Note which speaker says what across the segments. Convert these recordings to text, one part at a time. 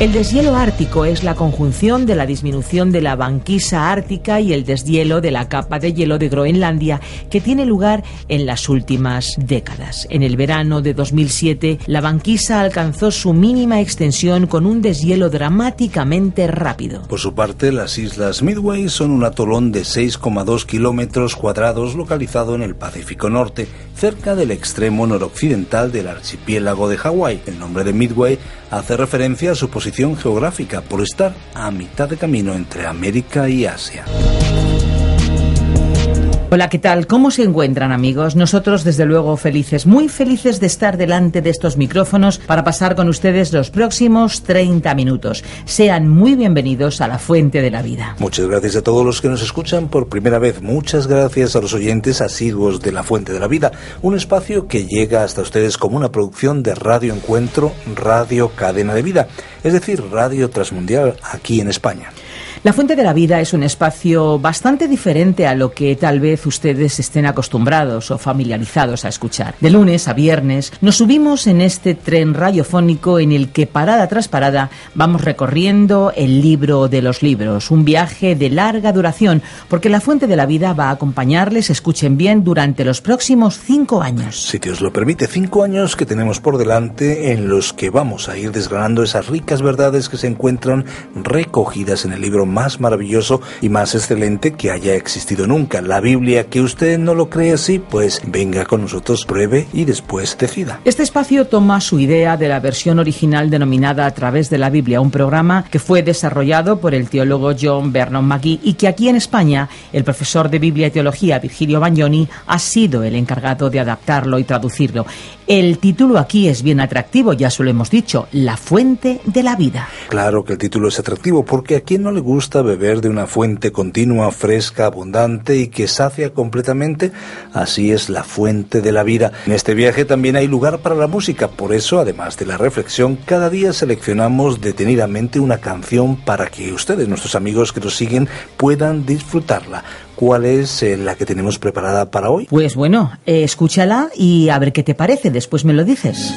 Speaker 1: El deshielo ártico es la conjunción de la disminución de la banquisa ártica y el deshielo de la capa de hielo de Groenlandia que tiene lugar en las últimas décadas. En el verano de 2007, la banquisa alcanzó su mínima extensión con un deshielo dramáticamente rápido.
Speaker 2: Por su parte, las islas Midway son un atolón de 6,2 kilómetros cuadrados localizado en el Pacífico Norte, cerca del extremo noroccidental del archipiélago de Hawái. El nombre de Midway hace referencia a su posición geográfica por estar a mitad de camino entre América y Asia.
Speaker 1: Hola, ¿qué tal? ¿Cómo se encuentran amigos? Nosotros desde luego felices, muy felices de estar delante de estos micrófonos para pasar con ustedes los próximos 30 minutos. Sean muy bienvenidos a la Fuente de la Vida.
Speaker 2: Muchas gracias a todos los que nos escuchan por primera vez. Muchas gracias a los oyentes asiduos de la Fuente de la Vida, un espacio que llega hasta ustedes como una producción de Radio Encuentro, Radio Cadena de Vida, es decir, Radio Transmundial aquí en España.
Speaker 1: La Fuente de la Vida es un espacio bastante diferente a lo que tal vez ustedes estén acostumbrados o familiarizados a escuchar. De lunes a viernes nos subimos en este tren radiofónico en el que parada tras parada vamos recorriendo el libro de los libros, un viaje de larga duración, porque la Fuente de la Vida va a acompañarles, escuchen bien, durante los próximos cinco años.
Speaker 2: Si Dios lo permite, cinco años que tenemos por delante en los que vamos a ir desgranando esas ricas verdades que se encuentran recogidas en el libro más maravilloso y más excelente que haya existido nunca, la Biblia. Que usted no lo cree así, pues venga con nosotros, pruebe y después decida.
Speaker 1: Este espacio toma su idea de la versión original denominada A través de la Biblia, un programa que fue desarrollado por el teólogo John Vernon McGee y que aquí en España el profesor de Biblia y Teología Virgilio Bagnoni ha sido el encargado de adaptarlo y traducirlo. El título aquí es bien atractivo, ya se lo hemos dicho, La fuente de la vida.
Speaker 2: Claro que el título es atractivo porque a quien no le gusta gusta beber de una fuente continua, fresca, abundante y que sacia completamente, así es la fuente de la vida. En este viaje también hay lugar para la música, por eso, además de la reflexión, cada día seleccionamos detenidamente una canción para que ustedes, nuestros amigos que nos siguen, puedan disfrutarla. ¿Cuál es eh, la que tenemos preparada para hoy?
Speaker 1: Pues bueno, eh, escúchala y a ver qué te parece, después me lo dices.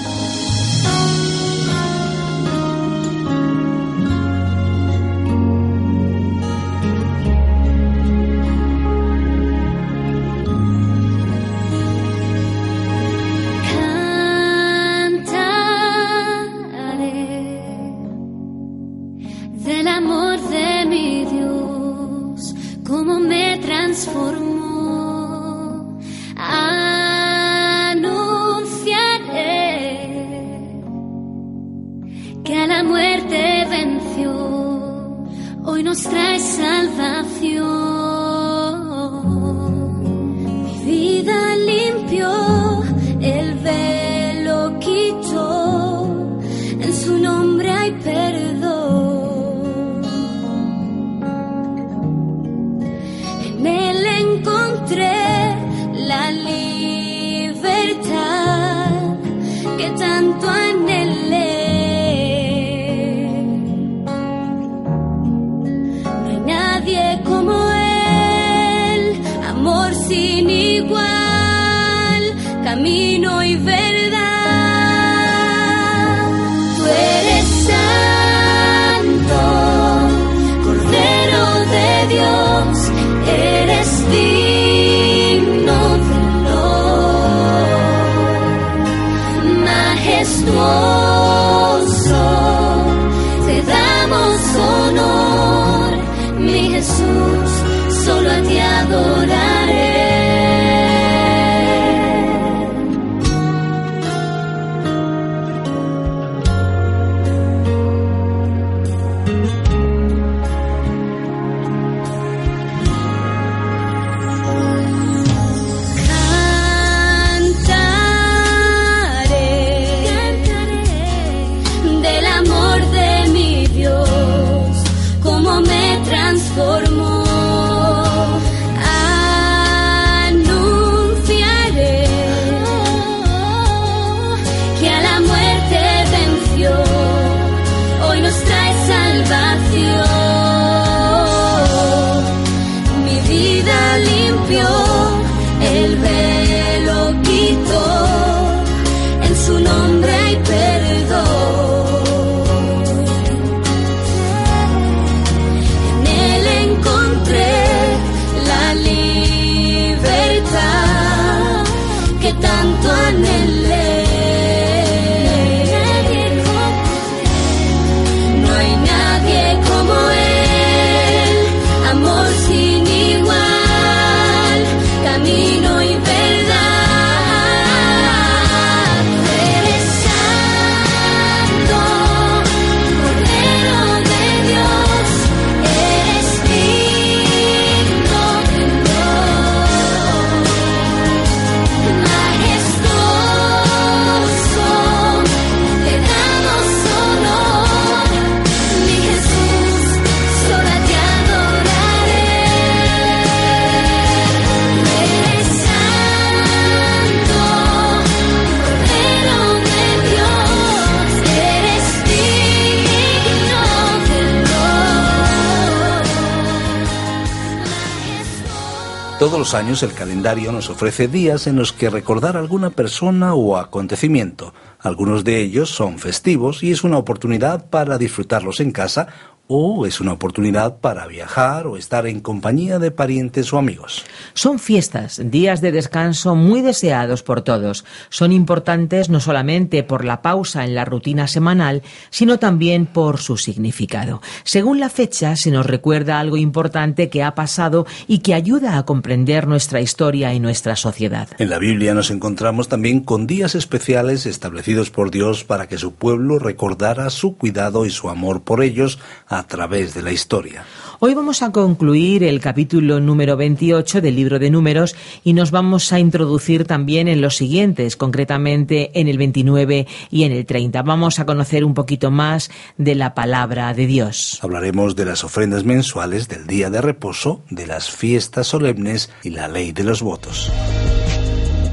Speaker 2: Todos los años el calendario nos ofrece días en los que recordar alguna persona o acontecimiento. Algunos de ellos son festivos y es una oportunidad para disfrutarlos en casa o es una oportunidad para viajar o estar en compañía de parientes o amigos.
Speaker 1: Son fiestas, días de descanso muy deseados por todos. Son importantes no solamente por la pausa en la rutina semanal, sino también por su significado. Según la fecha, se nos recuerda algo importante que ha pasado y que ayuda a comprender nuestra historia y nuestra sociedad.
Speaker 2: En la Biblia nos encontramos también con días especiales establecidos por Dios para que su pueblo recordara su cuidado y su amor por ellos a través de la historia.
Speaker 1: Hoy vamos a concluir el capítulo número 28 del libro de números y nos vamos a introducir también en los siguientes, concretamente en el 29 y en el 30. Vamos a conocer un poquito más de la palabra de Dios.
Speaker 2: Hablaremos de las ofrendas mensuales, del día de reposo, de las fiestas solemnes y la ley de los votos.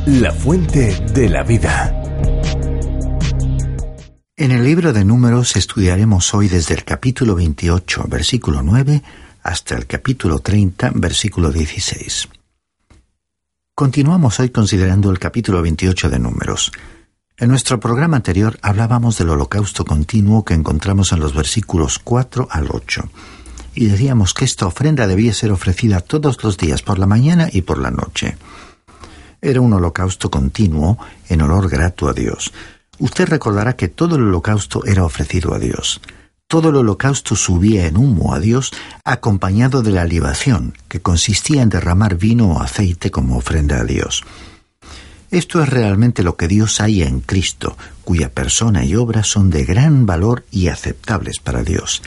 Speaker 3: La fuente de la vida.
Speaker 4: En el libro de números estudiaremos hoy desde el capítulo 28, versículo 9, hasta el capítulo 30, versículo 16. Continuamos hoy considerando el capítulo 28 de números. En nuestro programa anterior hablábamos del holocausto continuo que encontramos en los versículos 4 al 8, y decíamos que esta ofrenda debía ser ofrecida todos los días por la mañana y por la noche. Era un holocausto continuo en olor grato a Dios, Usted recordará que todo el holocausto era ofrecido a Dios. Todo el holocausto subía en humo a Dios acompañado de la libación, que consistía en derramar vino o aceite como ofrenda a Dios. Esto es realmente lo que Dios haya en Cristo, cuya persona y obra son de gran valor y aceptables para Dios.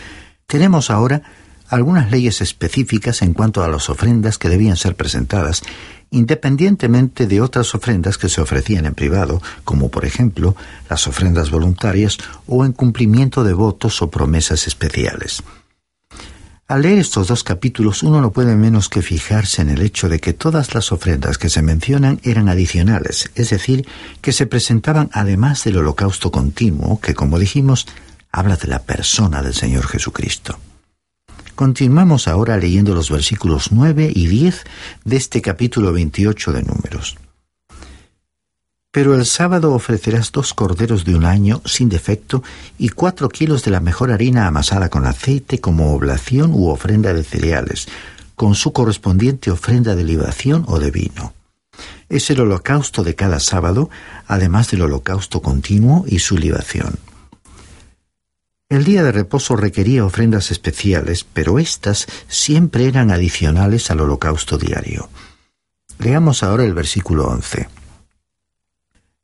Speaker 4: Tenemos ahora algunas leyes específicas en cuanto a las ofrendas que debían ser presentadas independientemente de otras ofrendas que se ofrecían en privado, como por ejemplo las ofrendas voluntarias o en cumplimiento de votos o promesas especiales. Al leer estos dos capítulos uno no puede menos que fijarse en el hecho de que todas las ofrendas que se mencionan eran adicionales, es decir, que se presentaban además del holocausto continuo, que como dijimos, habla de la persona del Señor Jesucristo. Continuamos ahora leyendo los versículos 9 y 10 de este capítulo 28 de Números. Pero el sábado ofrecerás dos corderos de un año sin defecto y cuatro kilos de la mejor harina amasada con aceite como oblación u ofrenda de cereales, con su correspondiente ofrenda de libación o de vino. Es el holocausto de cada sábado, además del holocausto continuo y su libación. El día de reposo requería ofrendas especiales, pero éstas siempre eran adicionales al holocausto diario. Leamos ahora el versículo 11.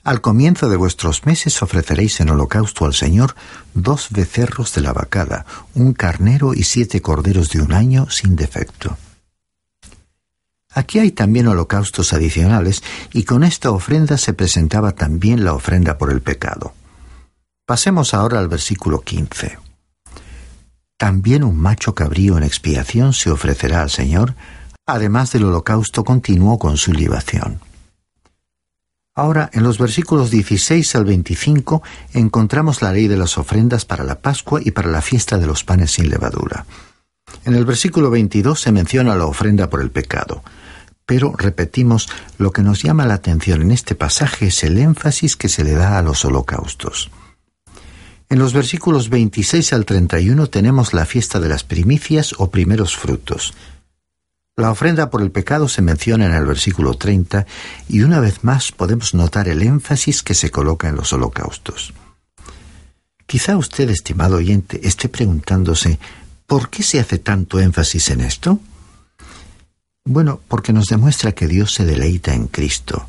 Speaker 4: Al comienzo de vuestros meses ofreceréis en holocausto al Señor dos becerros de la vacada, un carnero y siete corderos de un año sin defecto. Aquí hay también holocaustos adicionales y con esta ofrenda se presentaba también la ofrenda por el pecado. Pasemos ahora al versículo 15. También un macho cabrío en expiación se ofrecerá al Señor, además del holocausto continuo con su libación. Ahora, en los versículos 16 al 25 encontramos la ley de las ofrendas para la Pascua y para la fiesta de los panes sin levadura. En el versículo 22 se menciona la ofrenda por el pecado, pero repetimos, lo que nos llama la atención en este pasaje es el énfasis que se le da a los holocaustos. En los versículos 26 al 31 tenemos la fiesta de las primicias o primeros frutos. La ofrenda por el pecado se menciona en el versículo 30 y una vez más podemos notar el énfasis que se coloca en los holocaustos. Quizá usted, estimado oyente, esté preguntándose ¿por qué se hace tanto énfasis en esto? Bueno, porque nos demuestra que Dios se deleita en Cristo.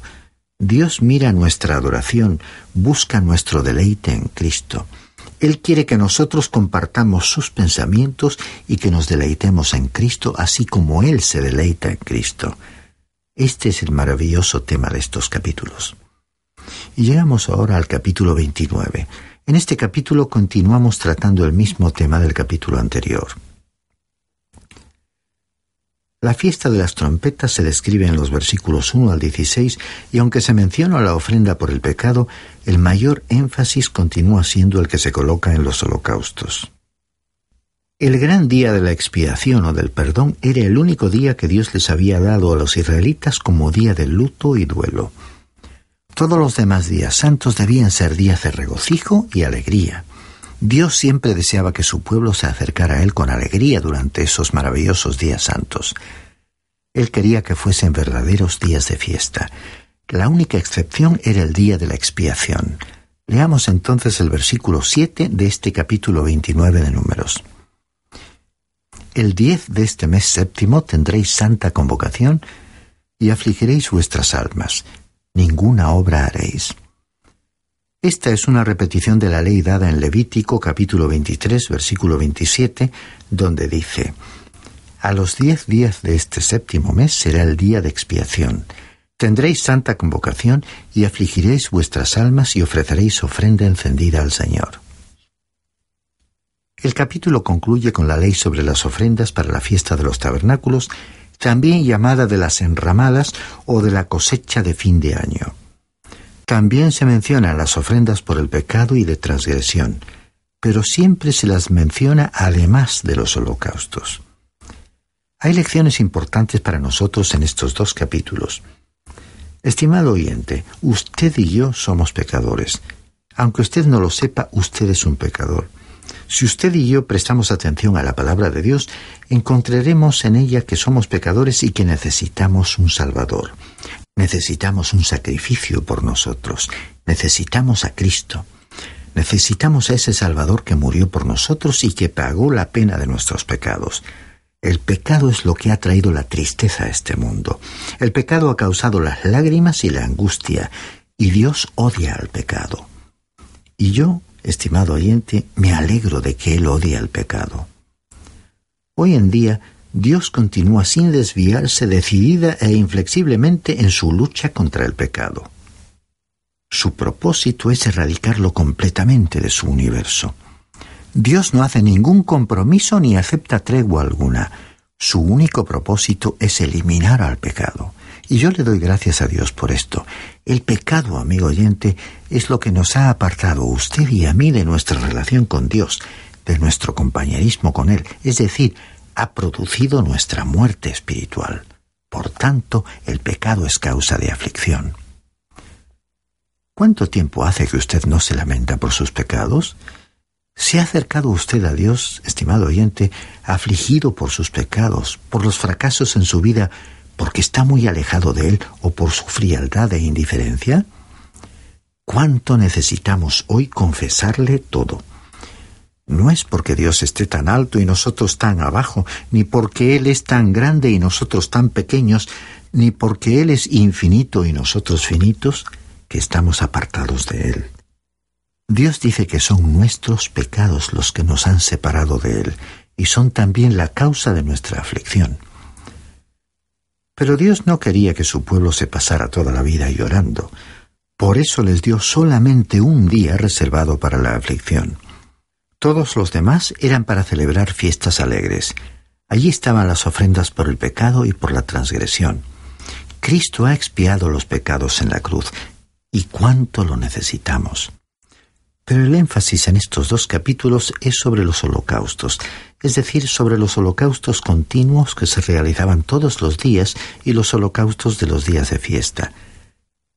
Speaker 4: Dios mira nuestra adoración, busca nuestro deleite en Cristo. Él quiere que nosotros compartamos sus pensamientos y que nos deleitemos en Cristo, así como Él se deleita en Cristo. Este es el maravilloso tema de estos capítulos. Y llegamos ahora al capítulo 29. En este capítulo continuamos tratando el mismo tema del capítulo anterior. La fiesta de las trompetas se describe en los versículos 1 al 16 y aunque se menciona la ofrenda por el pecado, el mayor énfasis continúa siendo el que se coloca en los holocaustos. El gran día de la expiación o del perdón era el único día que Dios les había dado a los israelitas como día de luto y duelo. Todos los demás días santos debían ser días de regocijo y alegría. Dios siempre deseaba que su pueblo se acercara a Él con alegría durante esos maravillosos días santos. Él quería que fuesen verdaderos días de fiesta. La única excepción era el día de la expiación. Leamos entonces el versículo 7 de este capítulo 29 de Números. El 10 de este mes séptimo tendréis santa convocación y afligiréis vuestras almas. Ninguna obra haréis. Esta es una repetición de la ley dada en Levítico capítulo 23 versículo 27, donde dice, A los diez días de este séptimo mes será el día de expiación. Tendréis santa convocación y afligiréis vuestras almas y ofreceréis ofrenda encendida al Señor. El capítulo concluye con la ley sobre las ofrendas para la fiesta de los tabernáculos, también llamada de las enramadas o de la cosecha de fin de año. También se mencionan las ofrendas por el pecado y de transgresión, pero siempre se las menciona además de los holocaustos. Hay lecciones importantes para nosotros en estos dos capítulos. Estimado oyente, usted y yo somos pecadores. Aunque usted no lo sepa, usted es un pecador. Si usted y yo prestamos atención a la palabra de Dios, encontraremos en ella que somos pecadores y que necesitamos un Salvador. Necesitamos un sacrificio por nosotros. Necesitamos a Cristo. Necesitamos a ese Salvador que murió por nosotros y que pagó la pena de nuestros pecados. El pecado es lo que ha traído la tristeza a este mundo. El pecado ha causado las lágrimas y la angustia, y Dios odia al pecado. Y yo, estimado oyente, me alegro de que Él odia al pecado. Hoy en día Dios continúa sin desviarse decidida e inflexiblemente en su lucha contra el pecado. Su propósito es erradicarlo completamente de su universo. Dios no hace ningún compromiso ni acepta tregua alguna. Su único propósito es eliminar al pecado. Y yo le doy gracias a Dios por esto. El pecado, amigo oyente, es lo que nos ha apartado usted y a mí de nuestra relación con Dios, de nuestro compañerismo con Él, es decir, ha producido nuestra muerte espiritual. Por tanto, el pecado es causa de aflicción. ¿Cuánto tiempo hace que usted no se lamenta por sus pecados? ¿Se ha acercado usted a Dios, estimado oyente, afligido por sus pecados, por los fracasos en su vida, porque está muy alejado de Él o por su frialdad e indiferencia? ¿Cuánto necesitamos hoy confesarle todo? No es porque Dios esté tan alto y nosotros tan abajo, ni porque Él es tan grande y nosotros tan pequeños, ni porque Él es infinito y nosotros finitos, que estamos apartados de Él. Dios dice que son nuestros pecados los que nos han separado de Él, y son también la causa de nuestra aflicción. Pero Dios no quería que su pueblo se pasara toda la vida llorando. Por eso les dio solamente un día reservado para la aflicción. Todos los demás eran para celebrar fiestas alegres. Allí estaban las ofrendas por el pecado y por la transgresión. Cristo ha expiado los pecados en la cruz, y cuánto lo necesitamos. Pero el énfasis en estos dos capítulos es sobre los holocaustos, es decir, sobre los holocaustos continuos que se realizaban todos los días y los holocaustos de los días de fiesta.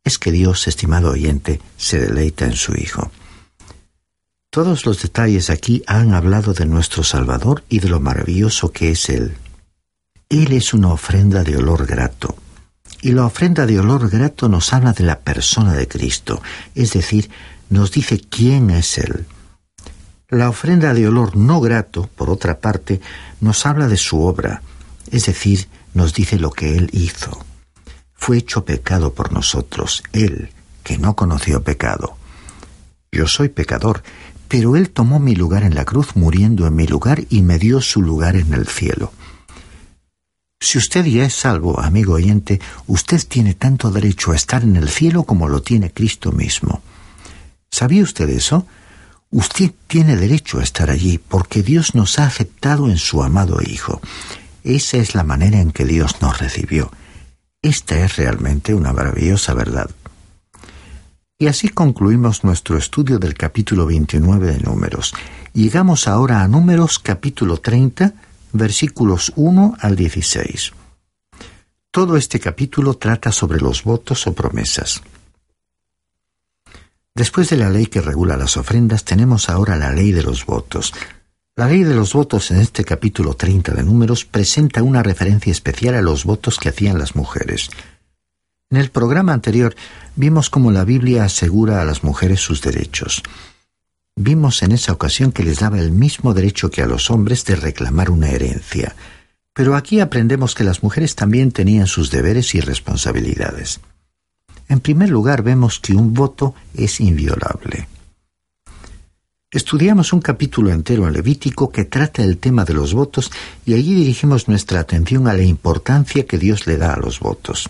Speaker 4: Es que Dios, estimado oyente, se deleita en su Hijo. Todos los detalles aquí han hablado de nuestro Salvador y de lo maravilloso que es Él. Él es una ofrenda de olor grato. Y la ofrenda de olor grato nos habla de la persona de Cristo, es decir, nos dice quién es Él. La ofrenda de olor no grato, por otra parte, nos habla de su obra, es decir, nos dice lo que Él hizo. Fue hecho pecado por nosotros, Él, que no conoció pecado. Yo soy pecador, pero Él tomó mi lugar en la cruz muriendo en mi lugar y me dio su lugar en el cielo. Si usted ya es salvo, amigo oyente, usted tiene tanto derecho a estar en el cielo como lo tiene Cristo mismo. ¿Sabía usted eso? Usted tiene derecho a estar allí porque Dios nos ha aceptado en su amado Hijo. Esa es la manera en que Dios nos recibió. Esta es realmente una maravillosa verdad. Y así concluimos nuestro estudio del capítulo 29 de Números. Llegamos ahora a Números capítulo 30, versículos 1 al 16. Todo este capítulo trata sobre los votos o promesas. Después de la ley que regula las ofrendas, tenemos ahora la ley de los votos. La ley de los votos en este capítulo 30 de Números presenta una referencia especial a los votos que hacían las mujeres. En el programa anterior vimos cómo la Biblia asegura a las mujeres sus derechos. Vimos en esa ocasión que les daba el mismo derecho que a los hombres de reclamar una herencia. Pero aquí aprendemos que las mujeres también tenían sus deberes y responsabilidades. En primer lugar vemos que un voto es inviolable. Estudiamos un capítulo entero en Levítico que trata el tema de los votos y allí dirigimos nuestra atención a la importancia que Dios le da a los votos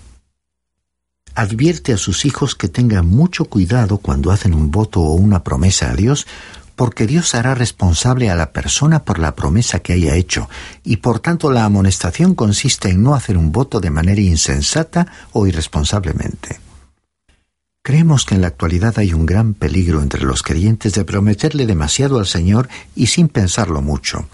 Speaker 4: advierte a sus hijos que tengan mucho cuidado cuando hacen un voto o una promesa a Dios, porque Dios hará responsable a la persona por la promesa que haya hecho, y por tanto la amonestación consiste en no hacer un voto de manera insensata o irresponsablemente. Creemos que en la actualidad hay un gran peligro entre los creyentes de prometerle demasiado al Señor y sin pensarlo mucho.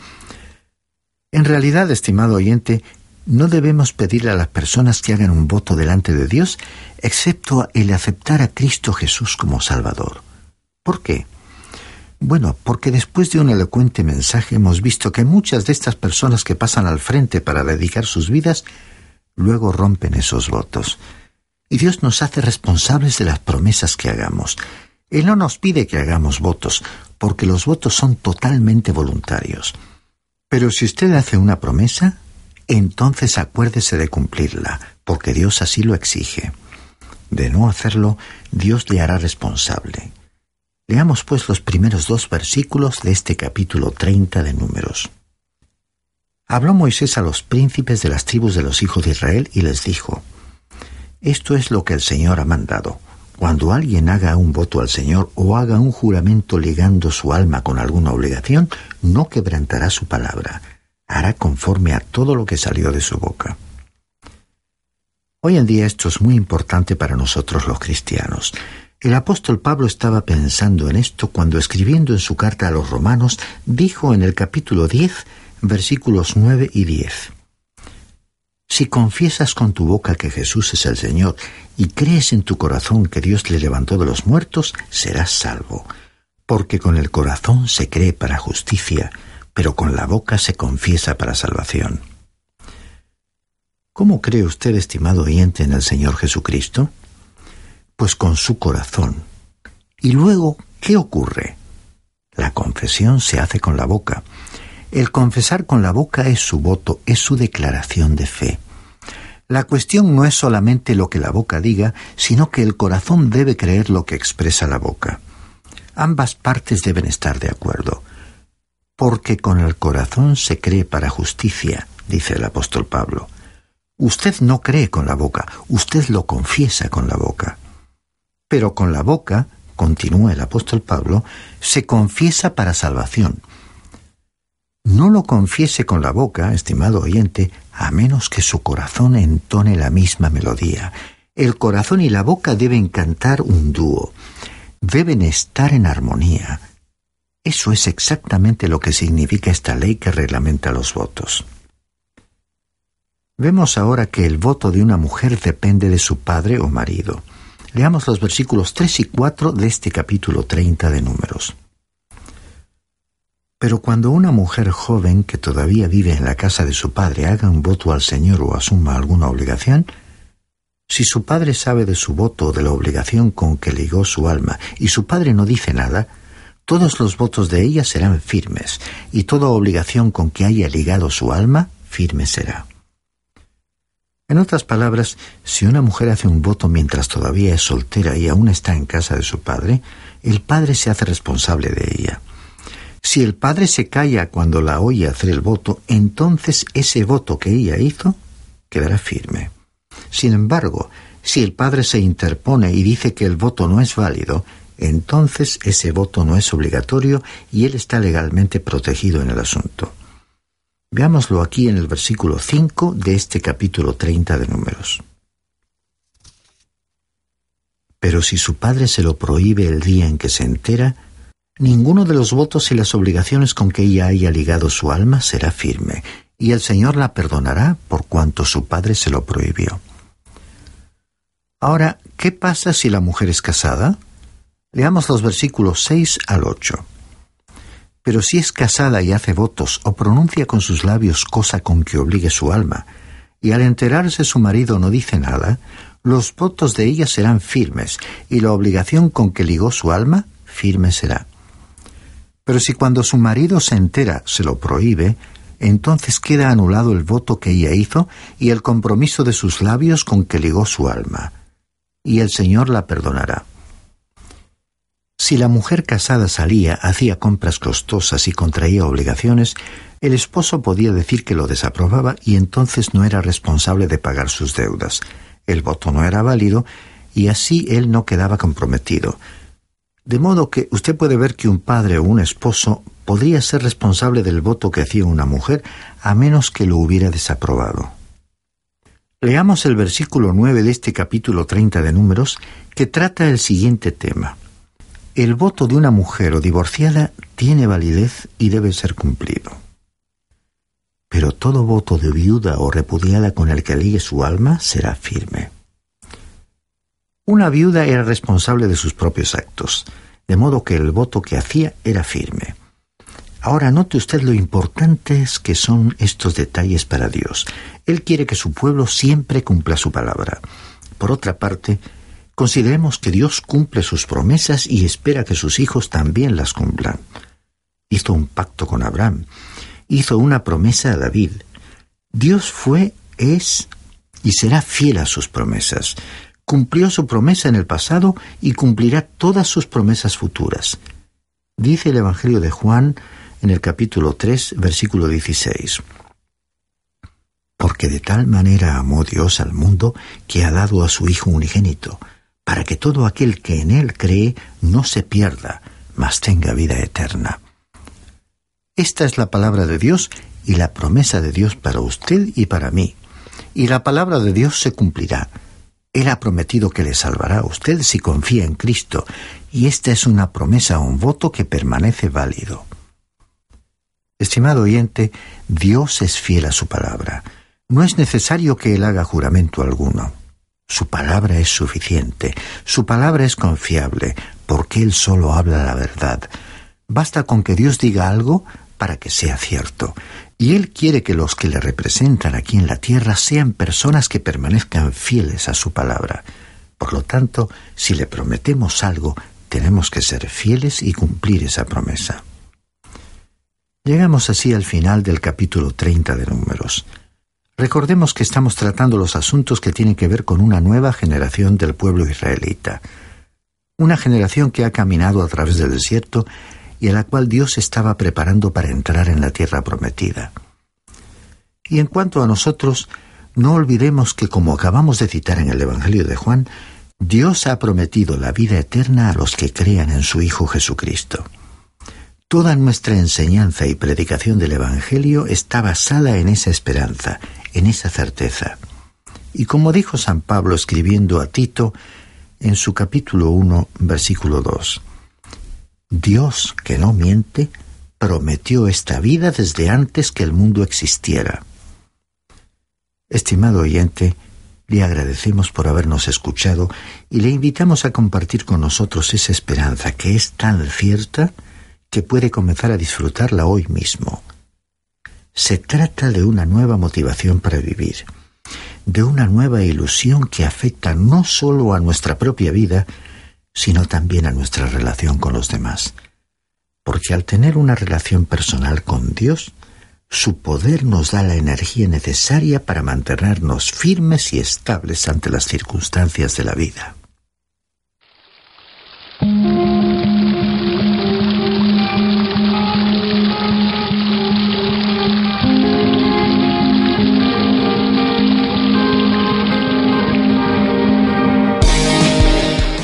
Speaker 4: En realidad, estimado oyente, no debemos pedirle a las personas que hagan un voto delante de Dios, excepto el aceptar a Cristo Jesús como Salvador. ¿Por qué? Bueno, porque después de un elocuente mensaje hemos visto que muchas de estas personas que pasan al frente para dedicar sus vidas, luego rompen esos votos. Y Dios nos hace responsables de las promesas que hagamos. Él no nos pide que hagamos votos, porque los votos son totalmente voluntarios. Pero si usted hace una promesa, entonces acuérdese de cumplirla, porque Dios así lo exige. De no hacerlo, Dios le hará responsable. Leamos pues los primeros dos versículos de este capítulo 30 de Números. Habló Moisés a los príncipes de las tribus de los hijos de Israel y les dijo, Esto es lo que el Señor ha mandado. Cuando alguien haga un voto al Señor o haga un juramento ligando su alma con alguna obligación, no quebrantará su palabra hará conforme a todo lo que salió de su boca. Hoy en día esto es muy importante para nosotros los cristianos. El apóstol Pablo estaba pensando en esto cuando escribiendo en su carta a los romanos dijo en el capítulo 10, versículos 9 y 10. Si confiesas con tu boca que Jesús es el Señor y crees en tu corazón que Dios le levantó de los muertos, serás salvo, porque con el corazón se cree para justicia, pero con la boca se confiesa para salvación. ¿Cómo cree usted, estimado oyente, en el Señor Jesucristo? Pues con su corazón. Y luego, ¿qué ocurre? La confesión se hace con la boca. El confesar con la boca es su voto, es su declaración de fe. La cuestión no es solamente lo que la boca diga, sino que el corazón debe creer lo que expresa la boca. Ambas partes deben estar de acuerdo porque con el corazón se cree para justicia, dice el apóstol Pablo. Usted no cree con la boca, usted lo confiesa con la boca. Pero con la boca, continúa el apóstol Pablo, se confiesa para salvación. No lo confiese con la boca, estimado oyente, a menos que su corazón entone la misma melodía. El corazón y la boca deben cantar un dúo. Deben estar en armonía. Eso es exactamente lo que significa esta ley que reglamenta los votos. Vemos ahora que el voto de una mujer depende de su padre o marido. Leamos los versículos 3 y 4 de este capítulo 30 de Números. Pero cuando una mujer joven que todavía vive en la casa de su padre haga un voto al Señor o asuma alguna obligación, si su padre sabe de su voto o de la obligación con que ligó su alma y su padre no dice nada, todos los votos de ella serán firmes, y toda obligación con que haya ligado su alma, firme será. En otras palabras, si una mujer hace un voto mientras todavía es soltera y aún está en casa de su padre, el padre se hace responsable de ella. Si el padre se calla cuando la oye hacer el voto, entonces ese voto que ella hizo quedará firme. Sin embargo, si el padre se interpone y dice que el voto no es válido, entonces ese voto no es obligatorio y él está legalmente protegido en el asunto. Veámoslo aquí en el versículo 5 de este capítulo 30 de Números. Pero si su padre se lo prohíbe el día en que se entera, ninguno de los votos y las obligaciones con que ella haya ligado su alma será firme, y el Señor la perdonará por cuanto su padre se lo prohibió. Ahora, ¿qué pasa si la mujer es casada? Leamos los versículos 6 al 8. Pero si es casada y hace votos o pronuncia con sus labios cosa con que obligue su alma, y al enterarse su marido no dice nada, los votos de ella serán firmes, y la obligación con que ligó su alma firme será. Pero si cuando su marido se entera se lo prohíbe, entonces queda anulado el voto que ella hizo y el compromiso de sus labios con que ligó su alma, y el Señor la perdonará. Si la mujer casada salía, hacía compras costosas y contraía obligaciones, el esposo podía decir que lo desaprobaba y entonces no era responsable de pagar sus deudas. El voto no era válido y así él no quedaba comprometido. De modo que usted puede ver que un padre o un esposo podría ser responsable del voto que hacía una mujer a menos que lo hubiera desaprobado. Leamos el versículo 9 de este capítulo 30 de Números que trata el siguiente tema. El voto de una mujer o divorciada tiene validez y debe ser cumplido. Pero todo voto de viuda o repudiada con el que ligue su alma será firme. Una viuda era responsable de sus propios actos, de modo que el voto que hacía era firme. Ahora note usted lo importantes que son estos detalles para Dios. Él quiere que su pueblo siempre cumpla su palabra. Por otra parte, Consideremos que Dios cumple sus promesas y espera que sus hijos también las cumplan. Hizo un pacto con Abraham, hizo una promesa a David. Dios fue, es y será fiel a sus promesas. Cumplió su promesa en el pasado y cumplirá todas sus promesas futuras. Dice el Evangelio de Juan en el capítulo 3, versículo 16. Porque de tal manera amó Dios al mundo que ha dado a su Hijo unigénito para que todo aquel que en Él cree no se pierda, mas tenga vida eterna. Esta es la palabra de Dios y la promesa de Dios para usted y para mí. Y la palabra de Dios se cumplirá. Él ha prometido que le salvará a usted si confía en Cristo, y esta es una promesa un voto que permanece válido. Estimado oyente, Dios es fiel a su palabra. No es necesario que Él haga juramento alguno. Su palabra es suficiente, su palabra es confiable, porque Él solo habla la verdad. Basta con que Dios diga algo para que sea cierto. Y Él quiere que los que le representan aquí en la tierra sean personas que permanezcan fieles a su palabra. Por lo tanto, si le prometemos algo, tenemos que ser fieles y cumplir esa promesa. Llegamos así al final del capítulo 30 de Números. Recordemos que estamos tratando los asuntos que tienen que ver con una nueva generación del pueblo israelita, una generación que ha caminado a través del desierto y a la cual Dios estaba preparando para entrar en la tierra prometida. Y en cuanto a nosotros, no olvidemos que, como acabamos de citar en el Evangelio de Juan, Dios ha prometido la vida eterna a los que crean en su Hijo Jesucristo. Toda nuestra enseñanza y predicación del Evangelio está basada en esa esperanza, en esa certeza. Y como dijo San Pablo escribiendo a Tito en su capítulo 1, versículo 2, Dios, que no miente, prometió esta vida desde antes que el mundo existiera. Estimado oyente, le agradecemos por habernos escuchado y le invitamos a compartir con nosotros esa esperanza que es tan cierta que puede comenzar a disfrutarla hoy mismo. Se trata de una nueva motivación para vivir, de una nueva ilusión que afecta no solo a nuestra propia vida, sino también a nuestra relación con los demás. Porque al tener una relación personal con Dios, su poder nos da la energía necesaria para mantenernos firmes y estables ante las circunstancias de la vida.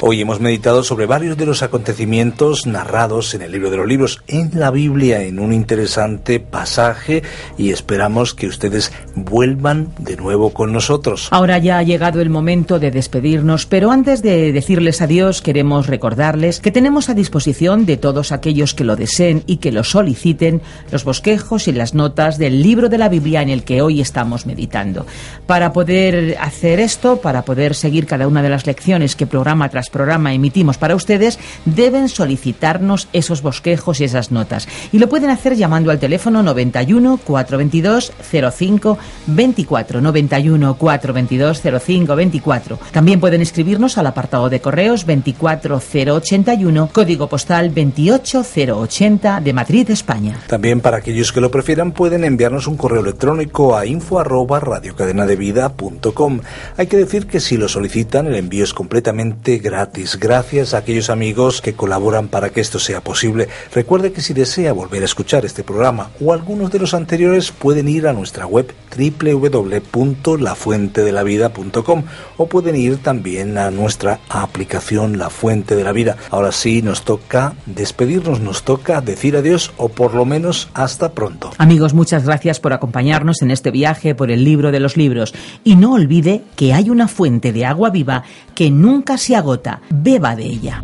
Speaker 2: Hoy hemos meditado sobre varios de los acontecimientos narrados en el libro de los libros, en la Biblia, en un interesante pasaje y esperamos que ustedes vuelvan de nuevo con nosotros.
Speaker 1: Ahora ya ha llegado el momento de despedirnos, pero antes de decirles adiós queremos recordarles que tenemos a disposición de todos aquellos que lo deseen y que lo soliciten los bosquejos y las notas del libro de la Biblia en el que hoy estamos meditando. Para poder hacer esto, para poder seguir cada una de las lecciones que programa tras programa emitimos para ustedes, deben solicitarnos esos bosquejos y esas notas. Y lo pueden hacer llamando al teléfono 91 422 05 24 91 422 05 24. También pueden escribirnos al apartado de correos 24081, código postal 28080 de Madrid, España.
Speaker 2: También para aquellos que lo prefieran pueden enviarnos un correo electrónico a info arroba radiocadenadevida.com. Hay que decir que si lo solicitan el envío es completamente gratis Gracias a aquellos amigos que colaboran para que esto sea posible. Recuerde que si desea volver a escuchar este programa o algunos de los anteriores pueden ir a nuestra web www.lafuentedelavida.com o pueden ir también a nuestra aplicación La Fuente de la Vida. Ahora sí nos toca despedirnos, nos toca decir adiós o por lo menos hasta pronto.
Speaker 1: Amigos, muchas gracias por acompañarnos en este viaje por el libro de los libros y no olvide que hay una fuente de agua viva que nunca se agota beba de ella.